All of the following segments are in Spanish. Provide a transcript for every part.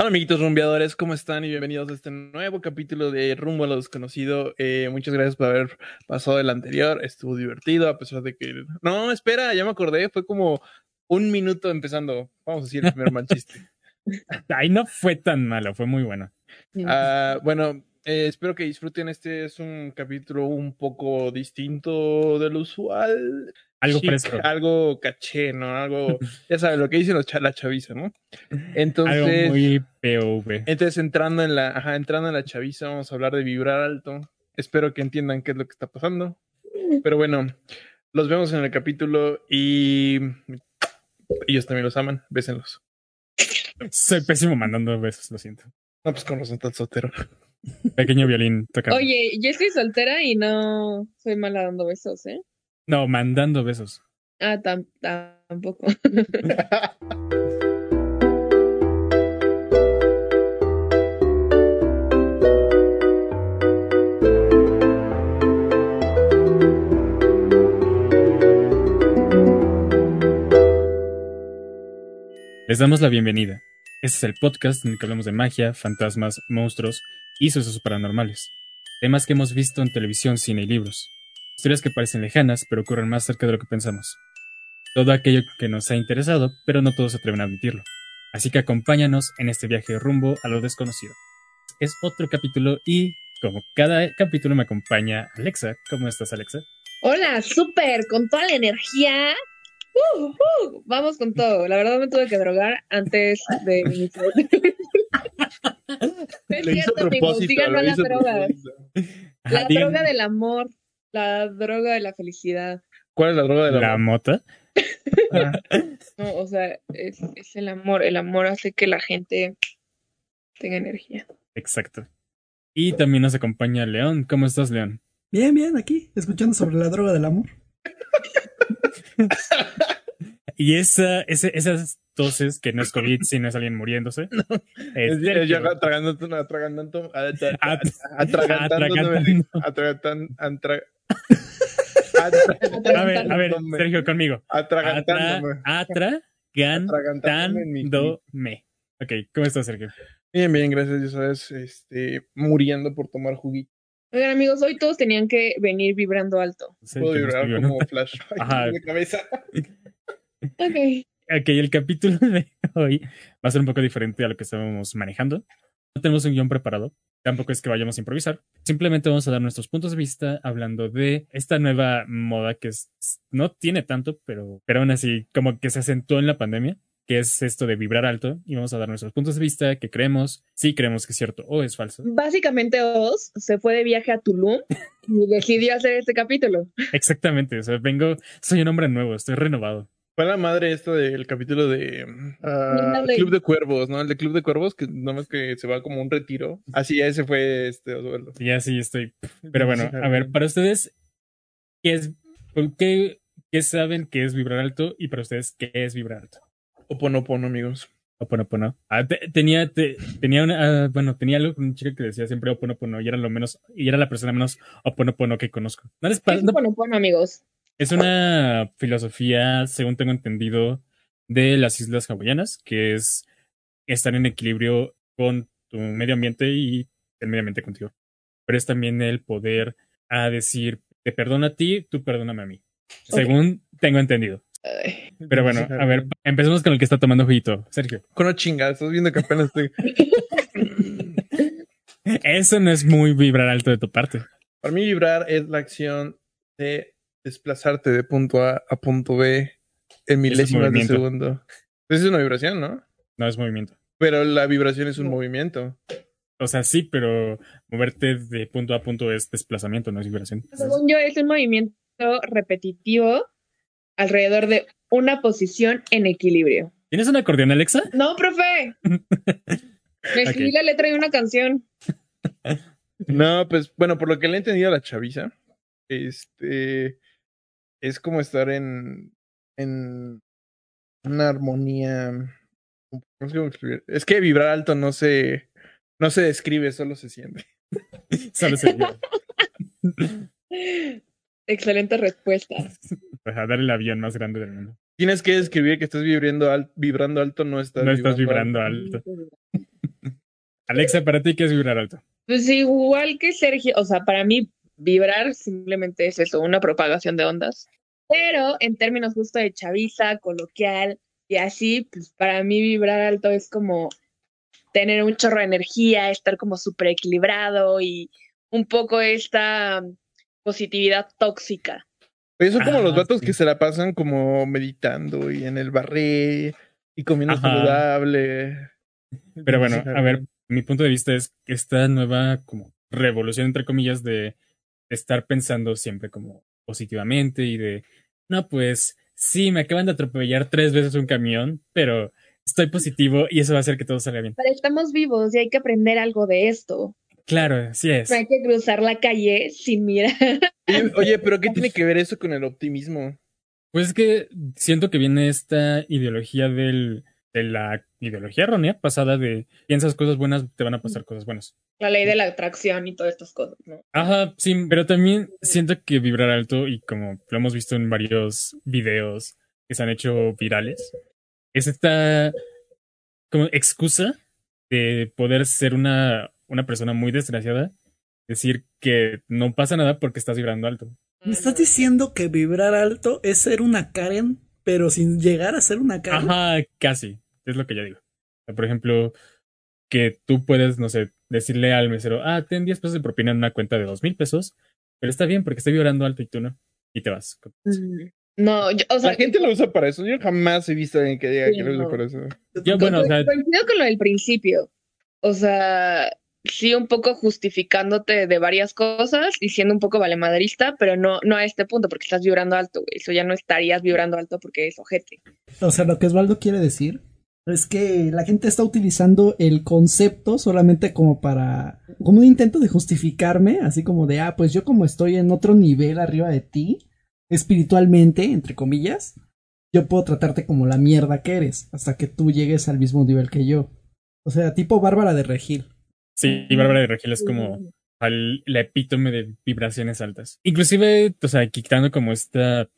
Hola amiguitos rumbeadores, ¿cómo están? Y bienvenidos a este nuevo capítulo de Rumbo a lo Desconocido. Eh, muchas gracias por haber pasado el anterior, estuvo divertido a pesar de que... No, espera, ya me acordé, fue como un minuto empezando. Vamos a decir el primer mal chiste. Ay, no fue tan malo, fue muy bueno. Ah, bueno, eh, espero que disfruten. Este es un capítulo un poco distinto del usual. Algo Chic, fresco. Algo caché, ¿no? Algo, ya sabes, lo que dicen los la chaviza, ¿no? Entonces, Algo muy POV. entonces entrando en la, ajá, entrando en la chaviza, vamos a hablar de vibrar alto. Espero que entiendan qué es lo que está pasando. Pero bueno, los vemos en el capítulo y ellos también los aman. Bésenlos. Soy pésimo mandando besos, lo siento. No, pues con razón tan soltero. Pequeño violín tocando. Oye, yo estoy soltera y no soy mala dando besos, ¿eh? No, mandando besos. Ah, tam- tampoco. Les damos la bienvenida. Este es el podcast en el que hablamos de magia, fantasmas, monstruos y sucesos paranormales. Temas que hemos visto en televisión, cine y libros. Historias que parecen lejanas, pero ocurren más cerca de lo que pensamos. Todo aquello que nos ha interesado, pero no todos se atreven a admitirlo. Así que acompáñanos en este viaje rumbo a lo desconocido. Es otro capítulo y, como cada capítulo, me acompaña Alexa. ¿Cómo estás, Alexa? Hola, súper, con toda la energía. Uh, uh, vamos con todo. La verdad me tuve que drogar antes de iniciar. es cierto, a amigos, a las drogas. La droga del amor, la droga de la felicidad. ¿Cuál es la droga de la, la mota. Ah, No, o sea, es, es el amor. El amor hace que la gente tenga energía. Exacto. Y también nos acompaña León. ¿Cómo estás, León? Bien, bien, aquí, escuchando sobre la droga del amor. Y esa, ese- esas toses que no es COVID, sino es alguien muriéndose. Es, Es es yo Sergio. atragantando, atragantando, atra- At- atragantándome, atragantando. A ver, a ver, Sergio, conmigo. Atra, atragantándome, atragantándome. atragantándome. Ok, ¿cómo estás, Sergio? Bien, bien, gracias, ya sabes, este, muriendo por tomar juguito. Oigan, amigos, hoy todos tenían que venir vibrando alto. Puedo vibrar como flash Ajá. de cabeza. Ok. Ok, el capítulo de hoy va a ser un poco diferente a lo que estábamos manejando. No tenemos un guion preparado, tampoco es que vayamos a improvisar. Simplemente vamos a dar nuestros puntos de vista hablando de esta nueva moda que es- no tiene tanto, pero, pero aún así como que se acentuó en la pandemia, que es esto de vibrar alto. Y vamos a dar nuestros puntos de vista, que creemos, si creemos que es cierto o es falso. Básicamente, Oz se fue de viaje a Tulum y decidió hacer este capítulo. Exactamente, o sea, vengo, soy un hombre nuevo, estoy renovado. Fue la madre esto del capítulo de ah, Ándale. Club de Cuervos, ¿no? El de Club de Cuervos, que nomás que se va como un retiro. Así, ese fue este Osvaldo. Y así estoy. Pero bueno, a ver, para ustedes, ¿qué es, qué, qué saben que es vibrar alto? Y para ustedes, ¿qué es vibrar alto? Oponopono, amigos. Oponopono. Ah, te- tenía, te- tenía una, ah, bueno, tenía algo con un chico que decía siempre Oponopono y era lo menos, y era la persona menos Oponopono que conozco. No les ¿Qué pa- es no- bueno, amigos? Es una filosofía, según tengo entendido, de las islas hawaianas, que es estar en equilibrio con tu medio ambiente y el medio ambiente contigo. Pero es también el poder a decir, te perdono a ti, tú perdóname a mí. Según tengo entendido. Ay, Pero bueno, a ver, empecemos con el que está tomando juguito. Sergio. Con una chingada, estás viendo que apenas estoy. Eso no es muy vibrar alto de tu parte. Para mí, vibrar es la acción de desplazarte de punto A a punto B en milésimas de segundo. Pues es una vibración, ¿no? No es movimiento. Pero la vibración es un movimiento. O sea, sí, pero moverte de punto a punto es desplazamiento, no es vibración. Según yo, es un movimiento repetitivo alrededor de una posición en equilibrio. ¿Tienes un acordeón, Alexa? No, profe. Me escribí la letra de una canción. No, pues bueno, por lo que le he entendido a la chaviza, este es como estar en, en una armonía. No sé cómo escribir. Es que vibrar alto no se, no se describe, solo se siente. Solo Sergio. Excelente respuesta. Para dar el avión más grande del mundo. Tienes que describir que estás vibrando al- vibrando alto, no estás No estás vibrando alto. Alexa, ¿para ti qué es vibrar alto? Pues igual que Sergio, o sea, para mí vibrar simplemente es eso, una propagación de ondas. Pero en términos justo de chaviza, coloquial y así, pues para mí vibrar alto es como tener un chorro de energía, estar como súper equilibrado y un poco esta positividad tóxica. Oye, son como Ah, los vatos sí. que se la pasan como meditando y en el barré y comiendo Ajá. saludable. Pero bueno, a ver, mi punto de vista es que esta nueva como revolución, entre comillas, de estar pensando siempre como positivamente y de, no, pues sí, me acaban de atropellar tres veces un camión, pero estoy positivo y eso va a hacer que todo salga bien. Pero estamos vivos y hay que aprender algo de esto. Claro, así es. No hay que cruzar la calle sin mirar. Oye, oye, pero ¿qué tiene que ver eso con el optimismo? Pues es que siento que viene esta ideología del, de la ideología errónea pasada de piensas cosas buenas, te van a pasar cosas buenas. La ley de la atracción y todas estas cosas, ¿no? Ajá, sí, pero también siento que vibrar alto, y como lo hemos visto en varios videos que se han hecho virales, es esta como excusa de poder ser una, una persona muy desgraciada, decir que no pasa nada porque estás vibrando alto. ¿Me estás diciendo que vibrar alto es ser una Karen, pero sin llegar a ser una Karen? Ajá, casi, es lo que yo digo. O sea, por ejemplo, que tú puedes, no sé, decirle al mesero, ah, ten 10 pesos de propina en una cuenta de dos mil pesos, pero está bien porque estoy vibrando alto y tú no, y te vas. Mm. No, yo, o sea, La gente lo usa para eso. Yo jamás he visto a alguien que diga Sí, que lo usa no. para eso. Yo, bueno, o sea, coincido con lo del principio. O sea, sí, un poco justificándote de varias cosas y siendo un poco valemadrista, pero no, no a este punto, porque estás vibrando alto, güey. Eso ya no estarías vibrando alto porque es ojete. O sea, lo que Osvaldo quiere decir es que la gente está utilizando el concepto solamente como para, como un intento de justificarme, así como de, ah, pues yo como estoy en otro nivel arriba de ti, espiritualmente, entre comillas, yo puedo tratarte como la mierda que eres, hasta que tú llegues al mismo nivel que yo. O sea, tipo Bárbara de Regil. Sí, Bárbara de Regil es como la epítome de vibraciones altas. Inclusive, o sea, quitando como esta,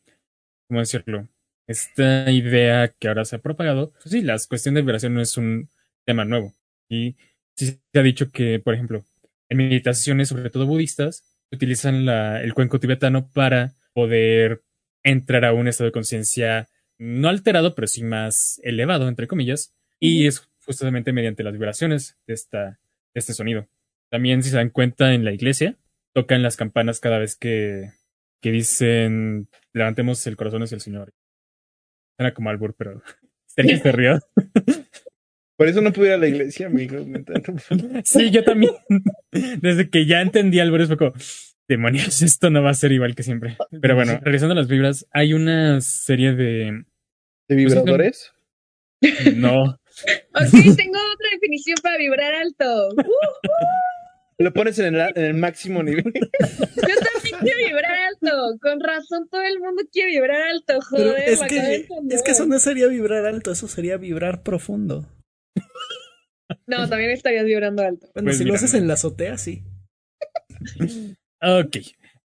¿cómo decirlo? Esta idea que ahora se ha propagado, pues sí, la cuestión de vibración no es un tema nuevo. Y sí se ha dicho que, por ejemplo, en meditaciones, sobre todo budistas, utilizan la, el cuenco tibetano para poder entrar a un estado de conciencia no alterado, pero sí más elevado, entre comillas, y es justamente mediante las vibraciones de esta, este sonido. También, si se dan cuenta, en la iglesia tocan las campanas cada vez que, que dicen levantemos el corazón hacia el Señor. Suena como albur, pero Sergio se rió. Por eso no pude ir a la iglesia, amigo. neta. Sí, yo también. Desde que ya entendí albures fue como, demonios, esto no va a ser igual que siempre. Pero bueno, regresando a las vibras, hay una serie de... ¿De vibradores? No, Ok, tengo otra definición para vibrar alto. Uh, Lo pones en el, en el máximo nivel. yo también quiero vibrar alto. Con razón, todo el mundo quiere vibrar alto. Pero Joder, es que, es que eso no sería vibrar alto, eso sería vibrar profundo. No, también estarías vibrando alto. Bueno, Pues si mira, lo haces en la azotea, sí. Ok.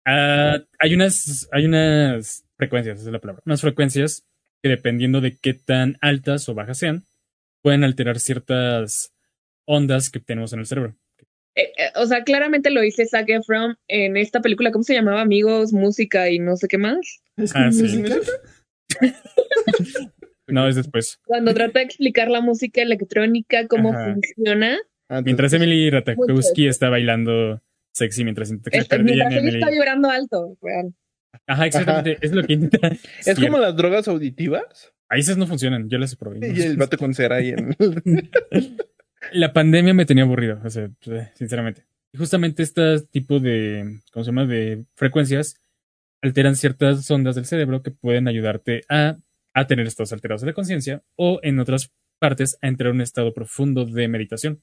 Ah, hay unas, hay unas frecuencias, esa es la palabra. Unas frecuencias que dependiendo de qué tan altas o bajas sean, pueden alterar ciertas ondas que tenemos en el cerebro. Eh, eh, o sea, claramente lo dice Zac Efron en esta película, ¿cómo se llamaba? Amigos, música y no sé qué más. ¿Es Ah, sí. música? No, es después. Cuando trata de explicar la música electrónica, cómo Ajá. funciona. Ah, Mientras Emily Ratajkowski está bailando sexy mientras se Este, mientras Emily. está vibrando alto. real. Ajá, exactamente. Es lo que intenta. Es Cierto. como las drogas auditivas. Ahí esas no funcionan, yo las probé. Y el vato con cera ahí en. La pandemia me tenía aburrido, o sea, eh, sinceramente. Y justamente este tipo de, ¿cómo se llama? De frecuencias alteran ciertas ondas del cerebro que pueden ayudarte a, a tener estados alterados de conciencia o en otras partes a entrar a un estado profundo de meditación,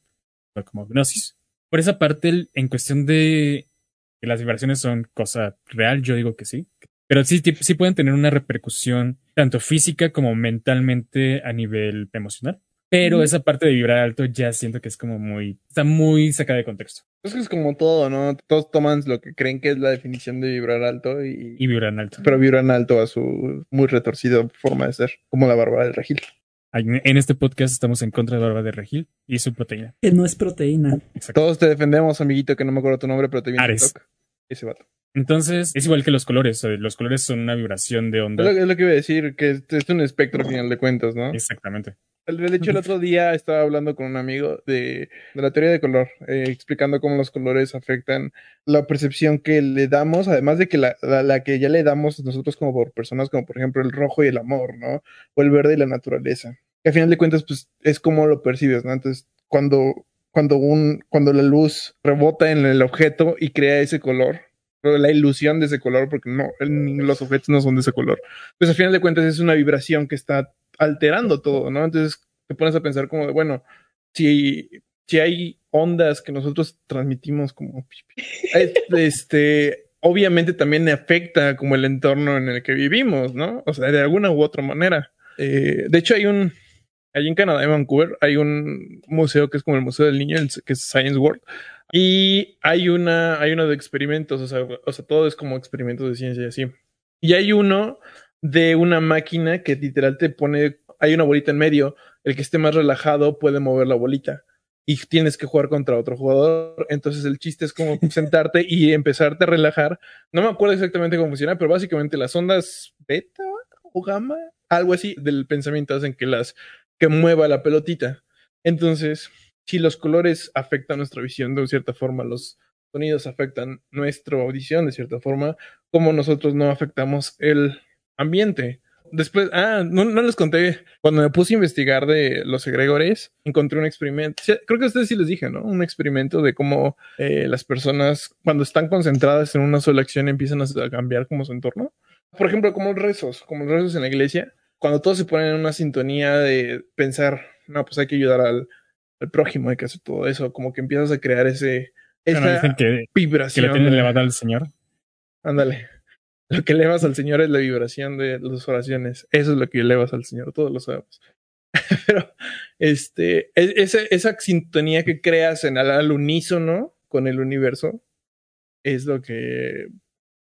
como hipnosis. Por esa parte, en cuestión de que las vibraciones son cosa real, yo digo que sí. Pero sí, sí pueden tener una repercusión tanto física como mentalmente a nivel emocional. Pero esa parte de vibrar alto ya siento que es como muy, está muy sacada de contexto. Es que es como todo, ¿no? Todos toman lo que creen que es la definición de vibrar alto y. Y vibran alto. Pero vibran alto a su muy retorcida forma de ser, como la Bárbara del Regil. En este podcast estamos en contra de la barba de Regil y su proteína. Que no es proteína. Exacto. Todos te defendemos, amiguito, que no me acuerdo tu nombre, pero te viene Ares. Ese vato. Entonces, es igual que los colores. eh, Los colores son una vibración de Es onda. lo, es lo que iba a decir, que es, es un espectro al final de cuentas, ¿no? Exactamente. De hecho, el otro día estaba hablando con un amigo de, de la teoría de color, eh, explicando cómo los colores afectan la percepción que le damos, además de que la, la- la que ya le damos nosotros como por personas, como por ejemplo el rojo y el amor, ¿no? O el verde y la naturaleza. Que al final de cuentas, pues es como lo percibes, ¿no? Entonces, cuando, cuando, un, cuando la luz rebota en el objeto y crea ese color, la ilusión de ese color, porque no, los objetos no son de ese color, pues al final de cuentas es una vibración que está alterando todo, ¿no? Entonces te pones a pensar como de, bueno, si, si hay ondas que nosotros transmitimos como, es- este, obviamente también afecta como el entorno en el que vivimos, ¿no? O sea, de alguna u otra manera. Eh, de hecho, hay un, allí en Canadá, en Vancouver, hay un museo que es como el Museo del Niño, que es Science World. Y hay una, hay uno de experimentos, o sea, o sea, todo es como experimentos de ciencia y así. Y hay uno de una máquina que literal te pone, hay una bolita en medio, el que esté más relajado puede mover la bolita y tienes que jugar contra otro jugador. Entonces el chiste es como sentarte y empezarte a relajar. No me acuerdo exactamente cómo funciona, pero básicamente las ondas beta o gamma, algo así del pensamiento hacen que las que mueva la pelotita. Entonces, si los colores afectan nuestra visión de cierta forma, los sonidos afectan nuestra audición de cierta forma, como nosotros no afectamos el ambiente. Después, ah, no, no les conté, cuando me puse a investigar de los egregores, encontré un experimento, creo que a ustedes sí les dije, ¿no? Un experimento de cómo eh, las personas, cuando están concentradas en una sola acción, empiezan a cambiar como su entorno. Por ejemplo, como los rezos, como los rezos en la iglesia, cuando todos se ponen en una sintonía de pensar, no, pues hay que ayudar al, al prójimo, hay que hacer todo eso, como que empiezas a crear ese, esa Bueno, dicen que, que vibración. lo tienen de- elevado al Señor. Ándale. Lo que elevas al Señor es la vibración de las oraciones. Eso es lo que elevas al Señor, todos lo sabemos. Pero, este, es- esa, esa sintonía que creas en al, al unísono con el universo es lo que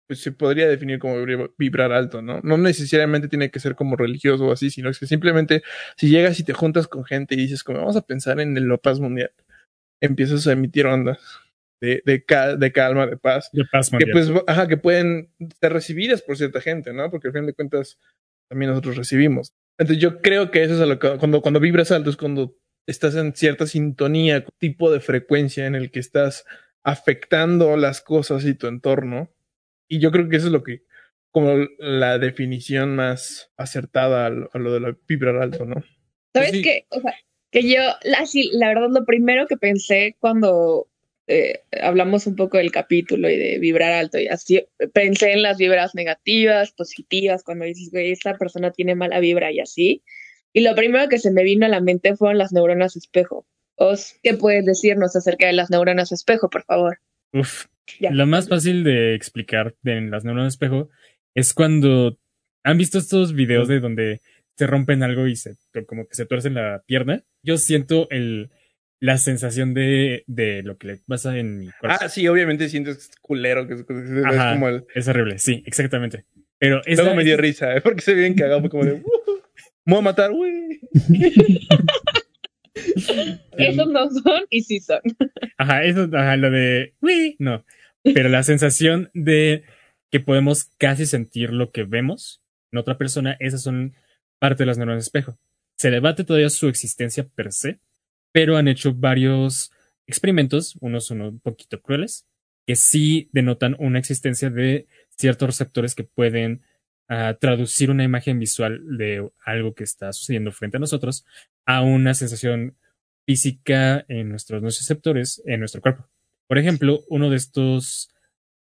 pues, se podría definir como vibra- vibrar alto, ¿no? No necesariamente tiene que ser como religioso o así, sino que simplemente si llegas y te juntas con gente y dices, como vamos a pensar en la paz mundial, empiezas a emitir ondas de, de, cal- de calma, de paz De paz que pues, ajá, que pueden ser recibidas por cierta gente, ¿no? Porque al fin de cuentas también nosotros recibimos. Entonces yo creo que eso es a lo que, cuando, cuando vibras alto es cuando estás en cierta sintonía, tipo de frecuencia en el que estás afectando las cosas y tu entorno. Y yo creo que eso es lo que, como la definición más acertada a lo, a lo de la vibrar alto, ¿no? ¿Sabes Sí. qué? O sea, que yo, la, la verdad, lo primero que pensé cuando eh, hablamos un poco del capítulo y de vibrar alto y así, pensé en las vibras negativas, positivas, cuando dices, güey, esta persona tiene mala vibra y así. Y lo primero que se me vino a la mente fueron las neuronas espejo. Os, ¿qué puedes decirnos acerca de las neuronas espejo, por favor? Uf. Ya. Lo más fácil de explicar de en las neuronas espejo es cuando han visto estos videos de donde se rompen algo y se como que se tuercen la pierna. Yo siento el la sensación de, de lo que le pasa en mi cuerpo. Ah, sí, obviamente sientes culero, que es, es Ajá. como el... Es horrible, sí, exactamente. Pero es Luego me dio risa, ¿eh? porque se ve bien cagado, como de... "Uh, me voy a matar, güey. Esos no son y sí son. Ajá, eso, ajá, lo de "Uy", no. Pero la sensación de que podemos casi sentir lo que vemos en otra persona, esas son parte de las neuronas de espejo. Se debate todavía su existencia per se, pero han hecho varios experimentos, unos son un poquito crueles, que sí denotan una existencia de ciertos receptores que pueden ah, traducir una imagen visual de algo que está sucediendo frente a nosotros a una sensación física en nuestros nociceptores en nuestro cuerpo. Por ejemplo, uno de estos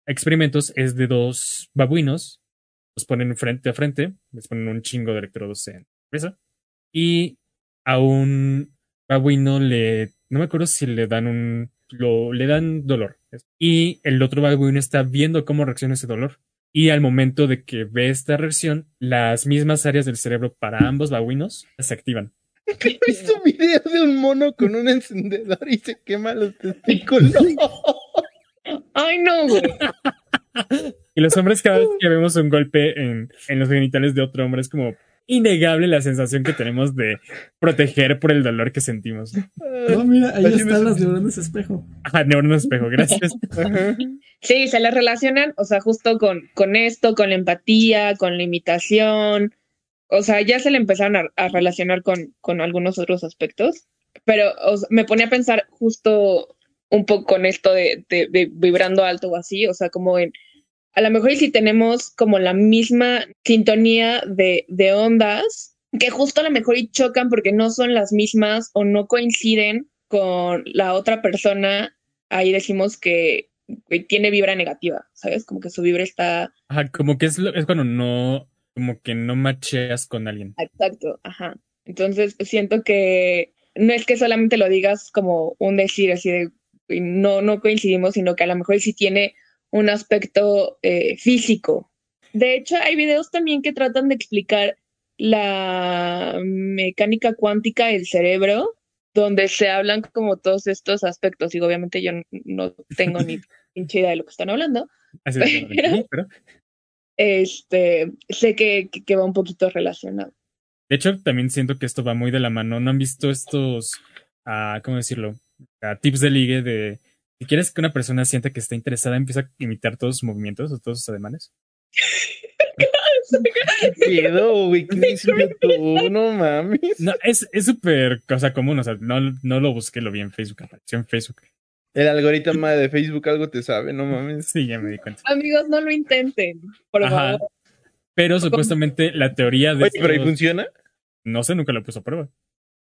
experimentos es de dos babuinos, los ponen frente a frente, les ponen un chingo de electrodos en la cabeza y a un babuino le, no me acuerdo si le dan un, lo, le dan dolor y el otro babuino está viendo cómo reacciona ese dolor. Y al momento de que ve esta reacción, las mismas áreas del cerebro para ambos babuinos se activan. He visto un video de un mono con un encendedor y se quema los testículos. Ay, no, güey. Y los hombres cada vez que vemos un golpe en, en los genitales de otro hombre es como innegable la sensación que tenemos de proteger por el dolor que sentimos. No, mira, ahí Así están las neuronas espejo. Ajá, neuronas espejo, gracias. Ajá. Sí, se le relacionan, o sea, justo con, con esto, con la empatía, con la imitación. O sea, ya se le empezaron a, a relacionar con, con algunos otros aspectos. Pero o sea, me ponía a pensar justo un poco con esto de, de, de vibrando alto o así, o sea, como en, a lo mejor si tenemos como la misma sintonía de, de ondas, que justo a lo mejor y chocan porque no son las mismas o no coinciden con la otra persona, ahí decimos que tiene vibra negativa, ¿sabes? Como que su vibra está... Ajá, como que es, es cuando no, como que no macheas con alguien. Exacto, ajá. Entonces siento que no es que solamente lo digas como un decir así de no, no coincidimos, sino que a lo mejor sí tiene un aspecto eh, físico. De hecho, hay videos también que tratan de explicar la mecánica cuántica del cerebro, donde se hablan como todos estos aspectos. Y obviamente yo no tengo ni pinche idea de lo que están hablando. Así Pero- sí, pero- Este, sé que, que, va un poquito relacionado. De hecho, también siento que esto va muy de la mano. ¿No han visto estos, ah, cómo decirlo? Ah, tips de ligue de si quieres que una persona sienta que está interesada, empieza a imitar todos sus movimientos o todos sus ademanes. ¿Qué pedo, güey? ¿Qué tú? No mames. No, es es súper cosa común. O sea, no, no lo busqué, lo vi en Facebook, apareció en Facebook. El algoritmo de Facebook algo te sabe, no mames. Sí, ya me di cuenta. Amigos, no lo intenten, por Ajá. favor. Pero supuestamente la teoría de Oye, pero ¿y funciona? no sé, nunca lo puso a prueba.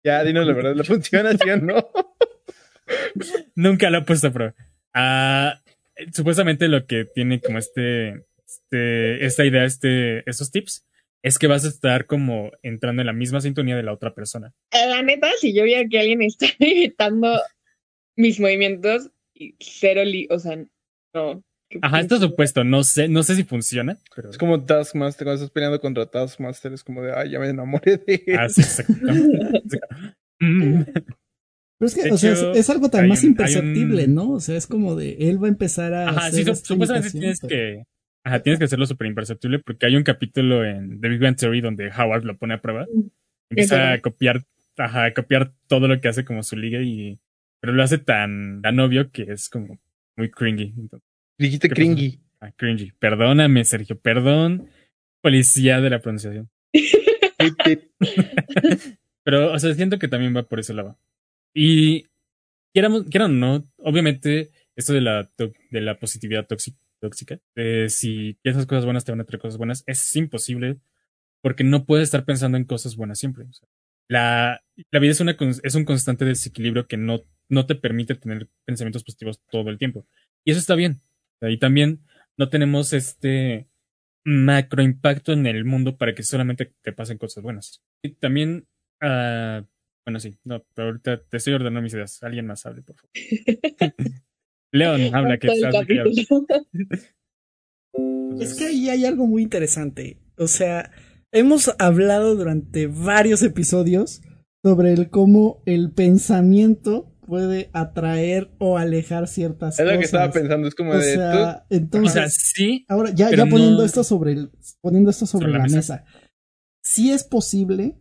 Ya, dinos la verdad, ¿la funciona sí o no? Nunca lo he puesto a prueba. Ah, supuestamente lo que tiene como este, este, esta idea, este, estos tips, es que vas a estar como entrando en la misma sintonía de la otra persona. Eh, La neta, si yo viera que alguien está imitando mis movimientos, y cero, li o sea, no. Ajá, esto es supuesto, no sé, no sé si funciona, pero Es como Taskmaster, cuando estás peleando contra Taskmaster, es como de, ay, ya me enamoré de él. Ah, sí, exactamente. Pero es que, o sea, es, algo tan más un- imperceptible, un- ¿no? O sea, es como de él va a empezar a. Ajá, hacer sí, esta supuestamente tienes pero- que, ajá, tienes que hacerlo súper imperceptible porque hay un capítulo en The Big Bang Theory donde Howard lo pone a prueba. Empieza a copiar, ajá, a copiar todo lo que hace como su liga y, pero lo hace tan, tan obvio que es como muy cringy. Entonces, cringy. ah, cringy. Perdóname, Sergio, perdón, policía de la pronunciación. Pero, o sea, siento que también va por ese lado. Y quieran o no, obviamente, esto de la, de la positividad tóxica, tóxica de si esas cosas buenas te van a traer cosas buenas, es imposible porque no puedes estar pensando en cosas buenas siempre. O sea, la, la vida es, una, es un constante desequilibrio que no, no te permite tener pensamientos positivos todo el tiempo. Y eso está bien. Y también no tenemos este macro impacto en el mundo para que solamente te pasen cosas buenas. Y también, ah, bueno, sí, no, pero ahorita te estoy ordenando mis ideas. Alguien más hable, por favor. León, habla, que estás. Es que ahí hay algo muy interesante. O sea, hemos hablado durante varios episodios sobre el cómo el pensamiento puede atraer o alejar ciertas Es lo cosas. que estaba pensando, es como O de, sea, O entonces, sea, sí, ahora ya, ya poniendo no- esto sobre el, poniendo esto sobre, Sobre la la mesa. mesa. Sí es posible,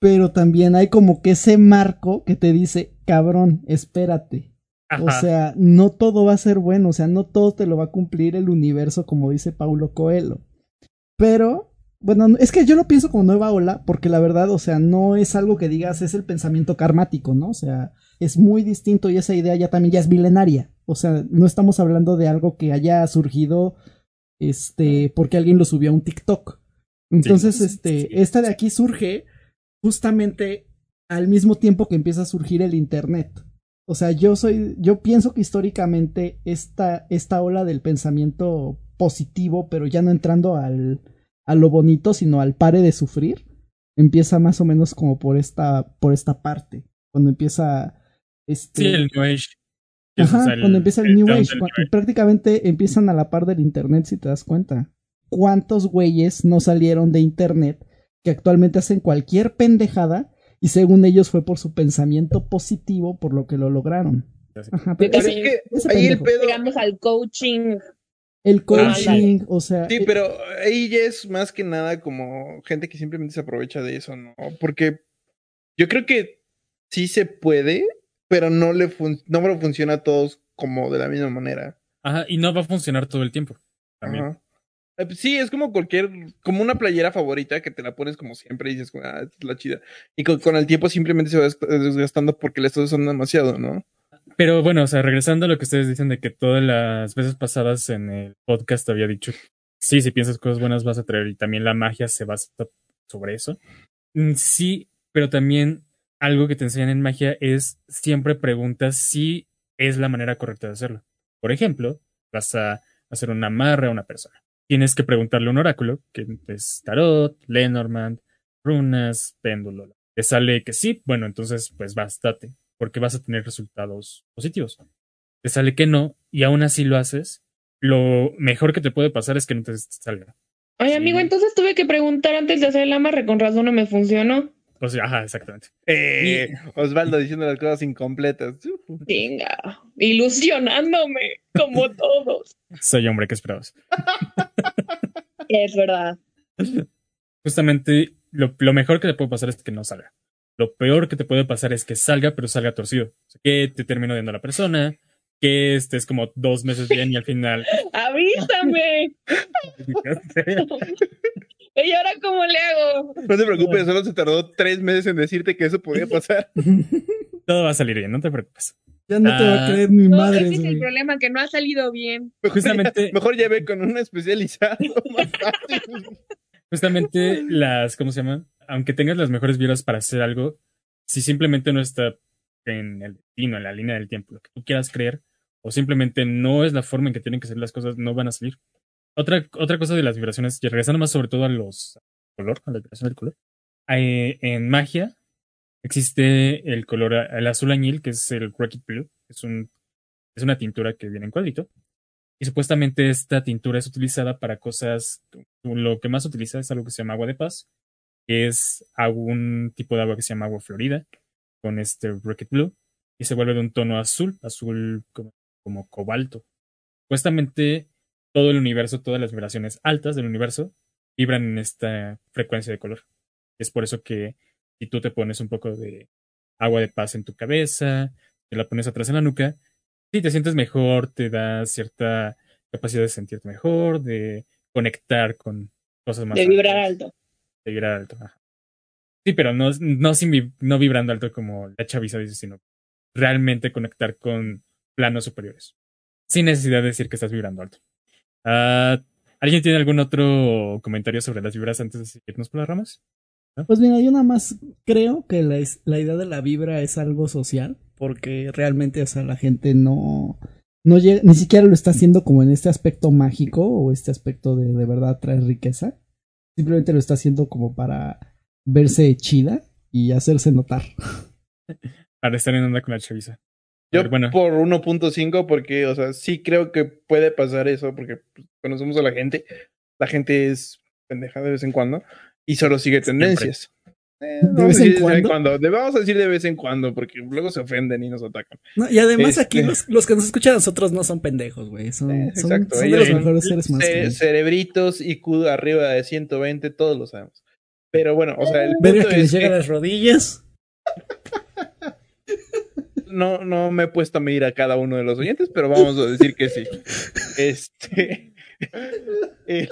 pero también hay como que ese marco que te dice, cabrón, espérate. ajá, O sea, no todo va a ser bueno, o sea, no todo te lo va a cumplir el universo, como dice Paulo Coelho. Pero, bueno, es que yo lo pienso como nueva ola, porque la verdad, o sea, no es algo que digas, es el pensamiento karmático, ¿no? O sea, es muy distinto y esa idea ya también ya es milenaria. O sea, no estamos hablando de algo que haya surgido, este, porque alguien lo subió a un TikTok. Entonces, Sí. este, Sí. esta de aquí surge justamente al mismo tiempo que empieza a surgir el Internet. O sea, yo soy, yo pienso que históricamente esta, esta ola del pensamiento positivo, pero ya no entrando al, a lo bonito, sino al pare de sufrir, empieza más o menos como por esta, por esta parte. Cuando empieza este. sí, el New Age. que es, Ajá, o sea, el- cuando empieza el, New Age, del cu- New Age. prácticamente empiezan a la par del Internet, si te das cuenta. ¿Cuántos güeyes no salieron de Internet que actualmente hacen cualquier pendejada y según ellos fue por su pensamiento positivo por lo que lo lograron? Ajá, pero Es que ahí el pedo. Llegamos al coaching el coaching, o sea. Sí, eh, pero ahí ya es más que nada como gente que simplemente se aprovecha de eso, ¿no? Porque yo creo que sí se puede, pero no le fun- no le funciona a todos como de la misma manera. Ajá, y no va a funcionar todo el tiempo. También. Ajá. Eh, pues Sí, es como cualquier, como una playera favorita que te la pones como siempre y dices, ah, esta es la chida. Y con, con el tiempo simplemente se va des- desgastando porque le estás usando demasiado, ¿no? Pero bueno, o sea, regresando a lo que ustedes dicen de que todas las veces pasadas en el podcast había dicho, sí, si piensas cosas buenas vas a traer y también la magia se basa sobre eso. Mm, Sí, pero también algo que te enseñan en magia es siempre preguntas si es la manera correcta de hacerlo. Por ejemplo, vas a hacer una amarre a una persona. Tienes que preguntarle a un oráculo, que es tarot, Lenormand, runas, péndulo. Te sale que sí, bueno, entonces pues bástate, porque vas a tener resultados positivos. Te sale que no, y aún así lo haces, lo mejor que te puede pasar es que no te salga. Oye, Sí. amigo, entonces tuve que preguntar antes de hacer el amarre, con razón no me funcionó. Sea, ajá, exactamente. Eh, Osvaldo diciendo las cosas incompletas. Venga, ilusionándome, como todos. Soy hombre, ¿qué esperabas? Es verdad. Justamente lo, lo mejor que te puede pasar es que no salga. Lo peor que te puede pasar es que salga, pero salga torcido. O sea, que te termine odiando a la persona, que estés como dos meses bien y al final. ¡Avísame! ¿Y ahora cómo le hago? No te preocupes, solo se tardó tres meses en decirte que eso podía pasar. Todo va a salir bien, no te preocupes. ya no te va a Ah. creer mi No, madre. ese es el güey. problema, que no ha salido bien. Mejor, Justamente- ya- mejor ya ve con un especializado más fácil. Justamente las, ¿cómo se llama? Aunque tengas las mejores vibras para hacer algo, si simplemente no está en el destino, en la línea del tiempo, lo que tú quieras creer, o simplemente no es la forma en que tienen que ser las cosas, no van a salir. Otra, otra cosa de las vibraciones, y regresando más sobre todo a los color, a la vibración del color. eh, en magia existe el color, el azul añil, que es el Rocket Blue, es un, es una tintura que viene en cuadrito. Y supuestamente esta tintura es utilizada para cosas, lo que más utiliza es algo que se llama agua de paz, que es algún tipo de agua que se llama agua florida, con este Rocket Blue, y se vuelve de un tono azul, azul como, como cobalto. Supuestamente todo el universo, todas las vibraciones altas del universo vibran en esta frecuencia de color. Es por eso que si tú te pones un poco de agua de paz en tu cabeza, te la pones atrás en la nuca, sí te sientes mejor, te da cierta capacidad de sentirte mejor, de conectar con cosas más De vibrar altas, alto. de vibrar alto. ajá. Sí, pero no, no, sin vi- no vibrando alto como la chaviza dice, sino realmente conectar con planos superiores. Sin necesidad de decir que estás vibrando alto. Ah, ¿Alguien tiene algún otro comentario sobre las vibras antes de seguirnos por las ramas? Pues mira, yo nada más creo que la, la idea de la vibra es algo social, porque realmente, o sea, la gente no, no llega, ni siquiera lo está haciendo como en este aspecto mágico o este aspecto de de verdad traer riqueza. Simplemente lo está haciendo como para verse chida y hacerse notar. Para estar en onda con la chaviza. Yo Pero bueno. por 1.5 porque, o sea, sí creo que puede pasar eso porque pues, conocemos a la gente. La gente es pendeja de vez en cuando y solo sigue Siempre. tendencias. Eh, ¿De vamos vez a en decir de vez en cuando? cuando. De- Vamos a decir de vez en cuando porque luego se ofenden y nos atacan. No, y además aquí Este- los, los que nos escuchan a nosotros no son pendejos, güey. Son, Eh, son, exacto, son de los mejores seres humanos. que Ce- cerebritos y Q arriba de 120, todos lo sabemos. Pero bueno, o sea, el punto que les es llega a las rodillas. no, no me he puesto a medir a cada uno de los oyentes, pero vamos a decir que sí. Este. el-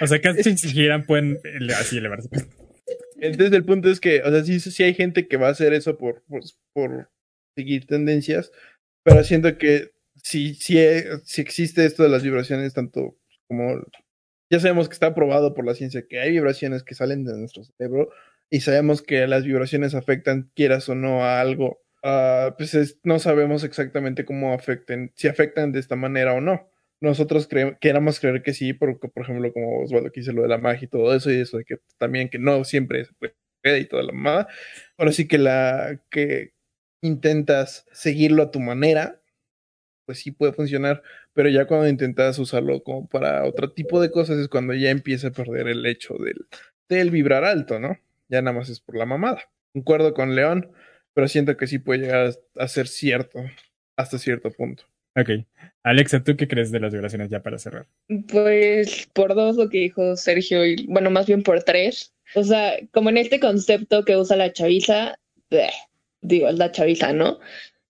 O sea, casi si quisieran pueden así elevarse. Entonces el punto es que, o sea, sí, sí hay gente que va a hacer eso por, por, seguir tendencias, pero siento que si, si, si existe esto de las vibraciones, tanto como ya sabemos que está probado por la ciencia que hay vibraciones que salen de nuestro cerebro y sabemos que las vibraciones afectan, quieras o no, a algo, ah, pues es- no sabemos exactamente cómo afecten, si afectan de esta manera o no. Nosotros cre queramos creer que sí, porque, por ejemplo, como Osvaldo que dice lo de la magia y todo eso, y eso de que también que no siempre se y toda la mamada. Ahora sí que la que intentas seguirlo a tu manera, pues sí puede funcionar, pero ya cuando intentas usarlo como para otro tipo de cosas es cuando ya empieza a perder el hecho del, del vibrar alto, ¿no? Ya nada más es por la mamada. Concuerdo con León, pero siento que sí puede llegar a ser cierto hasta cierto punto. Ok. Alexa, ¿tú qué crees de las vibraciones ya para cerrar? Pues por dos lo que dijo Sergio, y bueno, más bien por tres. O sea, como en este concepto que usa la chaviza, digo, es la chaviza, ¿no?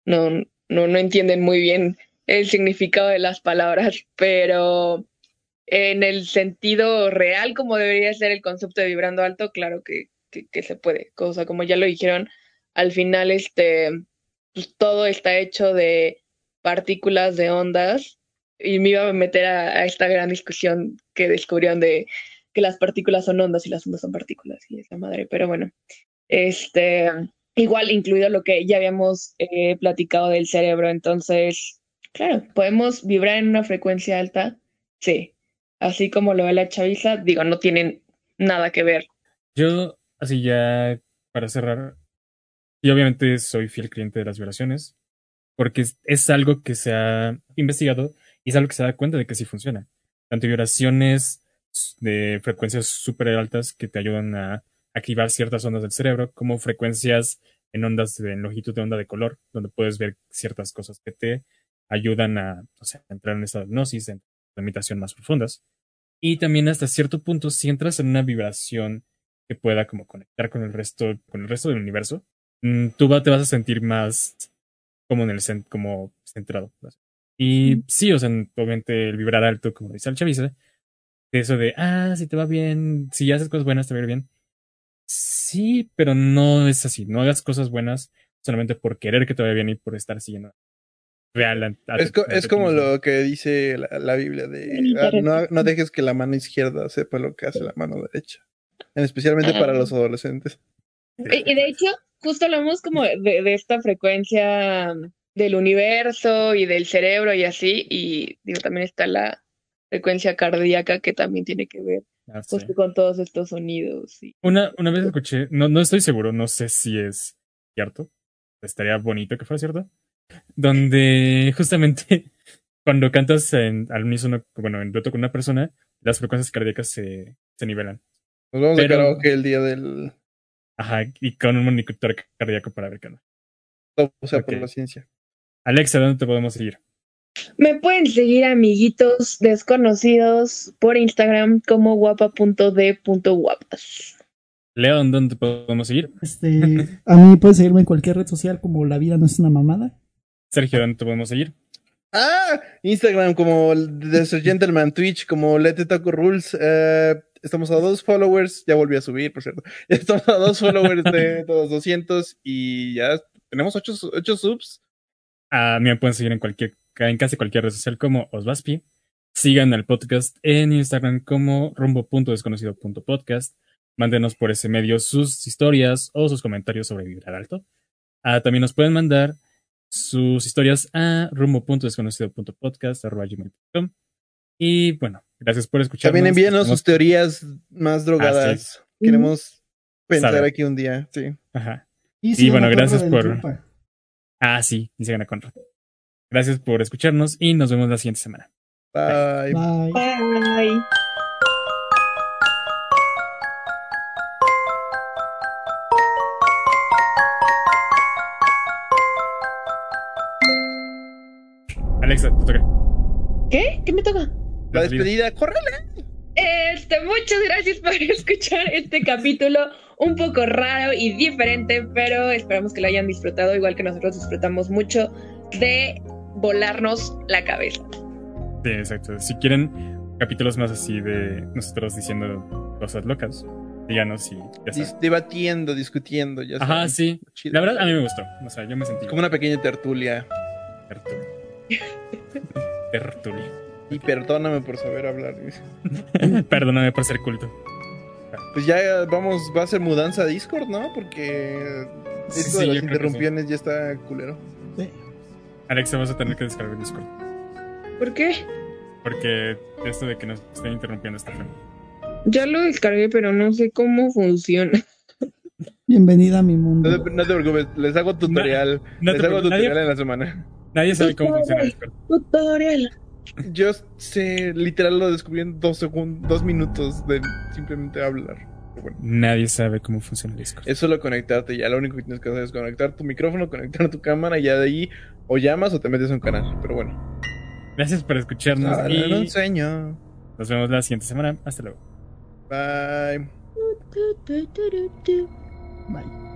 No, no, no entienden muy bien el significado de las palabras, pero en el sentido real, como debería ser el concepto de vibrando alto, claro que, que, que se puede. O sea, como ya lo dijeron, al final este, pues, todo está hecho de partículas de ondas y me iba a meter a, esta gran discusión que descubrieron de que las partículas son ondas y las ondas son partículas y es la madre, pero bueno, este, igual incluido lo que ya habíamos eh, platicado del cerebro, entonces, claro, podemos vibrar en una frecuencia alta, sí, así como lo de la chaviza, digo, no tienen nada que ver. Yo, así ya para cerrar, y obviamente soy fiel cliente de las vibraciones, porque es, algo que se ha investigado y es algo que se da cuenta de que sí funciona. Tanto vibraciones de frecuencias súper altas que te ayudan a activar ciertas ondas del cerebro, como frecuencias en ondas de en longitud de onda de color, donde puedes ver ciertas cosas que te ayudan a, entrar en esa hipnosis, en meditación más profundas. Y también hasta cierto punto, si entras en una vibración que pueda como conectar con el resto, con el resto del universo, tú te vas a sentir más como en el cent como centrado. Y sí, o sea, obviamente el vibrar alto, como dice el chaviza, eso de, ah, si te va bien, si haces cosas buenas, te va a ir bien. Sí, pero no es así. No hagas cosas buenas solamente por querer que te vaya bien y por estar siguiendo. Real, a, a, es, co es como lo que dice la, la Biblia de ah, no, no, dejes que la mano izquierda sepa lo que hace la mano derecha. Especialmente para los adolescentes. Y, y de hecho, justo hablamos como de, de, esta frecuencia del universo y del cerebro y así, y digo, también está la frecuencia cardíaca que también tiene que ver ah, sí. justo con todos estos sonidos. Y... Una, una vez escuché, no, no estoy seguro, no sé si es cierto, estaría bonito que fuera cierto, donde justamente cuando cantas en, al unísono, bueno, en dueto con una persona, las frecuencias cardíacas se, se nivelan. Nos vamos Pero, a karaoke el día del Ajá, y con un monitor cardíaco para ver qué no. O sea, okay. por la ciencia. Alexa, ¿dónde te podemos seguir? Me pueden seguir, amiguitos desconocidos, por Instagram como guapa.d.guapas. León, ¿dónde te podemos seguir? Este, a mí pueden seguirme en cualquier red social como La Vida No es una mamada. Sergio, ¿dónde te podemos seguir? Ah, Instagram como The Gentleman, Twitch como Let It Taco Rules, eh, estamos a dos followers, ya volví a subir, por cierto. Estamos a dos followers de todos 200 y ya tenemos 8, ocho subs. A mí me pueden seguir en cualquier, en casi cualquier red social como Osvaspi. Sigan al podcast en Instagram como rumbo.desconocido.podcast. Mándenos por ese medio sus historias o sus comentarios sobre Vibrar Alto. Ah, también nos pueden mandar sus historias a rumbo.desconocido.podcast.com. Y bueno, gracias por escuchar. También envíenos sus teorías más drogadas. Ah, sí. Queremos pensar Sabe. aquí un día, sí. Ajá. Y, y bueno, gracias por. Chupa. Ah, sí, y sigan a Conrad. Gracias por escucharnos y nos vemos la siguiente semana. Bye. Bye. Bye. Alexa, te toca. ¿Qué? ¿Qué me toca? La despedida, córrele. Este, muchas gracias por escuchar este capítulo un poco raro y diferente, pero esperamos que lo hayan disfrutado, igual que nosotros disfrutamos mucho de volarnos la cabeza. Sí, exacto. Si quieren capítulos más así de nosotros diciendo cosas locas, díganos y ya Dis Debatiendo, discutiendo, ya Ajá, sí. Chido. La verdad, a mí me gustó. O sea, yo me sentí. Como una pequeña tertulia. Tertulia. tertulia. Y perdóname por saber hablar. perdóname por ser culto. Pues ya vamos, va a ser mudanza a Discord, ¿no? Porque esto sí, de las interrumpiones sí. ya está culero. Sí. Alexa, vas a tener que descargar Discord. ¿Por qué? Porque esto de que nos estén interrumpiendo está feo. Ya lo descargué, pero no sé cómo funciona. Bienvenida a mi mundo. No te, no te preocupes, les hago tutorial. No, no les hago tutorial nadie, en la semana. Nadie sabe cómo funciona Discord. Tutorial. Yo sé, literal lo descubrí en dos segundos, dos minutos de simplemente hablar. Bueno. Nadie sabe cómo funciona el Discord. Es solo conectarte, ya lo único que tienes que hacer es conectar tu micrófono, conectar tu cámara y ya de ahí O llamas o te metes a un canal, pero bueno. Gracias por escucharnos y un sueño. nos vemos la siguiente semana. Hasta luego. Bye. Bye.